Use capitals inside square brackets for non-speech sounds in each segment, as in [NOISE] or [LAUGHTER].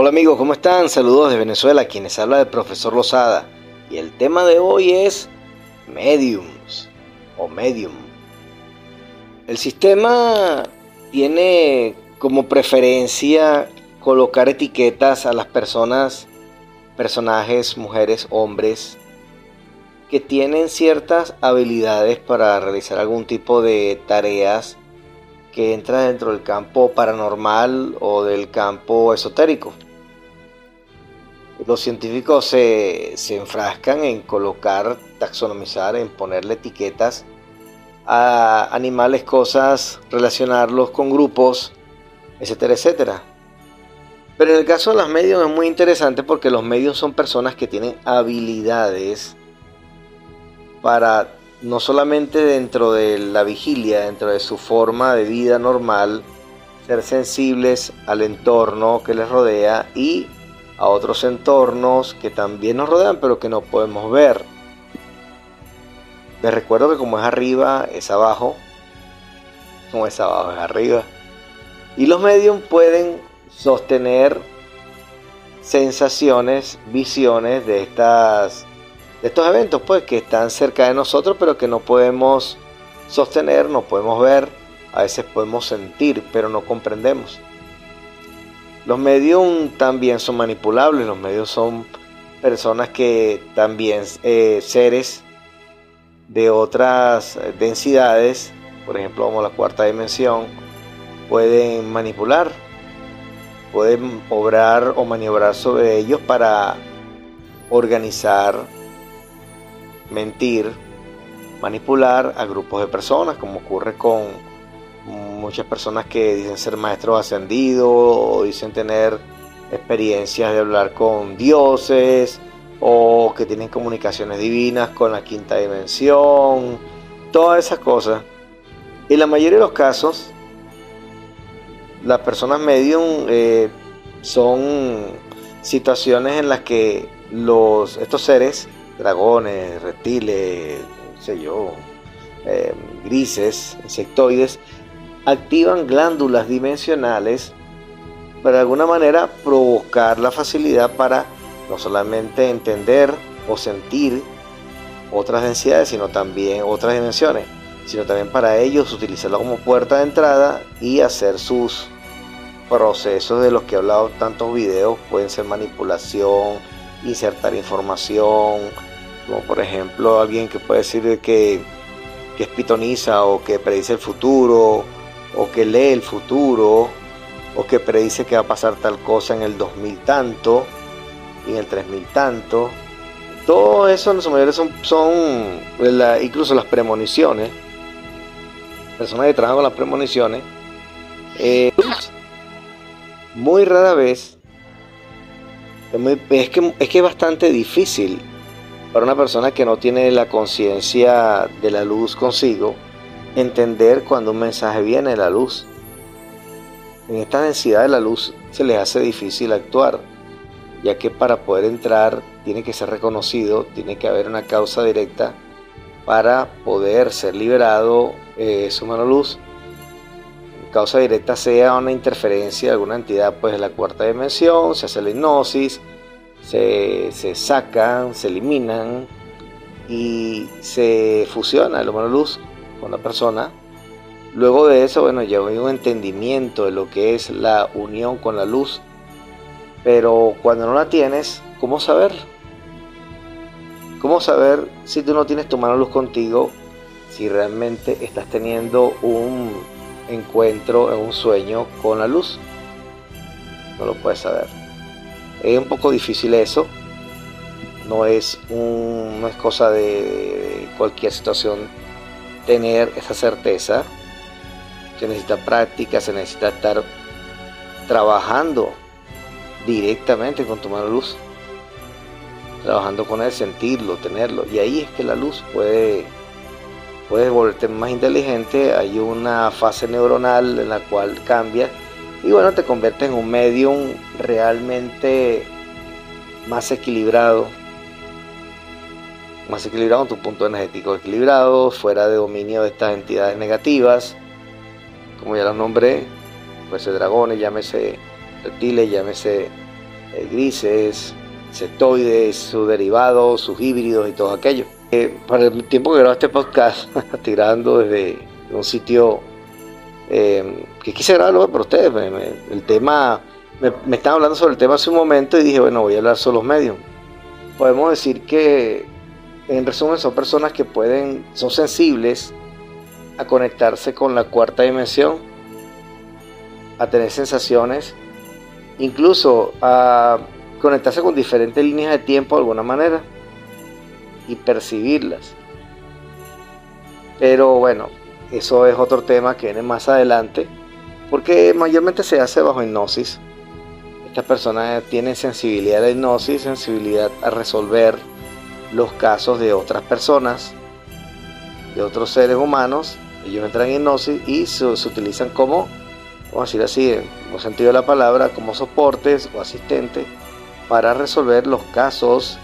Hola amigos, ¿cómo están? Saludos de Venezuela, quienes habla el profesor Lozada. Y el tema de hoy es mediums o medium. El sistema tiene como preferencia colocar etiquetas a las personas, personajes, mujeres, hombres, que tienen ciertas habilidades para realizar algún tipo de tareas que entra dentro del campo paranormal o del campo esotérico. Los científicos se, enfrascan en colocar, taxonomizar, en ponerle etiquetas a animales, cosas, relacionarlos con grupos, etcétera, etcétera. Pero en el caso de los medios es muy interesante porque los medios son personas que tienen habilidades para no solamente dentro de la vigilia, dentro de su forma de vida normal, ser sensibles al entorno que les rodea y a otros entornos que también nos rodean pero que no podemos ver. Les recuerdo que como es arriba, es abajo. Como es abajo, es arriba. Y los medios pueden sostener sensaciones, visiones de estas de estos eventos, pues que están cerca de nosotros, pero que no podemos sostener, no podemos ver, a veces podemos sentir, pero no comprendemos. Los medios también son manipulables, los medios son personas que también eh, seres de otras densidades, por ejemplo como la cuarta dimensión, pueden manipular, pueden obrar o maniobrar sobre ellos para organizar mentir, manipular a grupos de personas, como ocurre con muchas personas que dicen ser maestros ascendidos o dicen tener experiencias de hablar con dioses o que tienen comunicaciones divinas con la quinta dimensión, todas esas cosas. En la mayoría de los casos, las personas medium eh, son situaciones en las que los, estos seres dragones, reptiles, sé yo, eh, grises, insectoides, activan glándulas dimensionales para de alguna manera provocar la facilidad para no solamente entender o sentir otras densidades, sino también otras dimensiones, sino también para ellos utilizarla como puerta de entrada y hacer sus procesos de los que he hablado tantos videos, pueden ser manipulación, insertar información, como por ejemplo alguien que puede decir que, que es pitoniza o que predice el futuro o que lee el futuro o que predice que va a pasar tal cosa en el 2000 tanto y en el 3000 tanto. Todo eso en su mayoría son, son incluso las premoniciones. Personas que trabajan con las premoniciones. Eh, muy rara vez. Es, que, es que es bastante difícil para una persona que no tiene la conciencia de la luz consigo, entender cuando un mensaje viene de la luz. En esta densidad de la luz se les hace difícil actuar, ya que para poder entrar tiene que ser reconocido, tiene que haber una causa directa para poder ser liberado eh, su mano luz. Causa directa sea una interferencia de alguna entidad pues de la cuarta dimensión, se hace la hipnosis, se, sacan, se eliminan y se fusiona el humano luz con la persona. Luego de eso, bueno, ya hay un entendimiento de lo que es la unión con la luz. Pero cuando no la tienes, ¿cómo saber? ¿Cómo saber si tú no tienes tu mano luz contigo? Si realmente estás teniendo un encuentro en un sueño con la luz. No lo puedes saber. Es un poco difícil eso. No es, un, no es cosa de cualquier situación tener esa certeza. Se necesita práctica, se necesita estar trabajando directamente con tu mano luz. Trabajando con él, sentirlo, tenerlo. Y ahí es que la luz puede, puede volverte más inteligente. Hay una fase neuronal en la cual cambia y bueno, te conviertes en un medium realmente más equilibrado, más equilibrado tu punto energético equilibrado, fuera de dominio de estas entidades negativas, como ya los nombré, ser dragones, llámese reptiles, llámese eh, grises, sectoides, sus derivados, sus híbridos y todo aquello. Eh, para el tiempo que grabo este podcast, [LAUGHS] estoy grabando desde un sitio eh, que quise grabarlo para ustedes. el tema, me, me estaban hablando sobre el tema hace un momento y dije, bueno, voy a hablar sobre los medios. Podemos decir que, en resumen, son personas que pueden, son sensibles a conectarse con la cuarta dimensión, a tener sensaciones, incluso a conectarse con diferentes líneas de tiempo de alguna manera y percibirlas. Pero bueno, eso es otro tema que viene más adelante, porque mayormente se hace bajo hipnosis. Estas personas tienen sensibilidad a la hipnosis, sensibilidad a resolver los casos de otras personas, de otros seres humanos. Ellos entran en hipnosis y se, utilizan como, vamos a decir así, en el sentido de la palabra, como soportes o asistentes para resolver los casos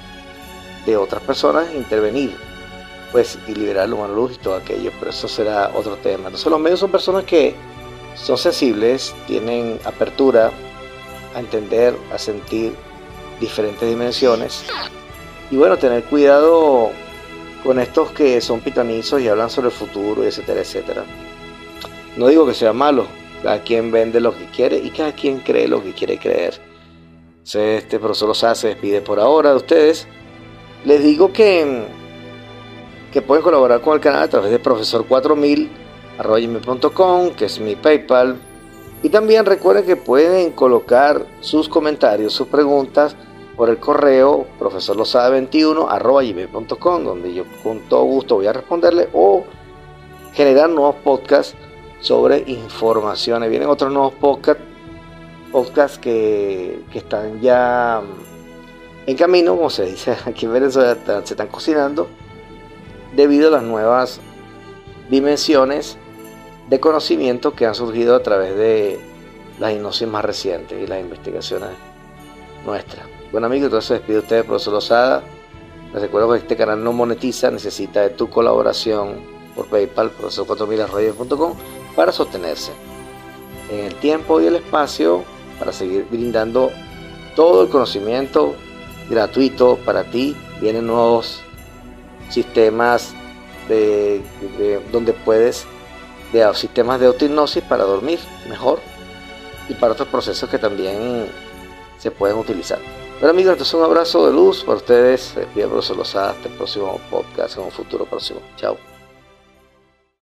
de otras personas, intervenir pues y liberar la humano luz y todo aquello, pero eso será otro tema. Entonces los medios son personas que son sensibles, tienen apertura a entender, a sentir diferentes dimensiones y bueno, tener cuidado con estos que son pitanizos y hablan sobre el futuro, etcétera, etcétera. No digo que sea malo, cada quien vende lo que quiere y cada quien cree lo que quiere creer. Este profesor Lozada se despide por ahora de ustedes. Les digo que que pueden colaborar con el canal a través de profesor4000.com, que es mi PayPal. Y también recuerden que pueden colocar sus comentarios, sus preguntas por el correo profesorlosada21.com, donde yo con todo gusto voy a responderle o generar nuevos podcasts sobre informaciones. Vienen otros nuevos podcasts, podcasts que, que están ya en camino, como se dice aquí en Venezuela, se están cocinando debido a las nuevas dimensiones de conocimiento que han surgido a través de las hipnosis más recientes y las investigaciones nuestras. Bueno amigos, entonces despido usted, profesor Lozada. Les recuerdo que este canal no monetiza, necesita de tu colaboración por PayPal, profesor4000.com, para sostenerse en el tiempo y el espacio para seguir brindando todo el conocimiento gratuito para ti. Vienen nuevos sistemas de, donde puedes de sistemas de autohipnosis para dormir mejor y para otros procesos que también se pueden utilizar. Bueno amigos, entonces un abrazo de luz para ustedes. Les pido profesor hasta el próximo podcast en un futuro próximo. Chao.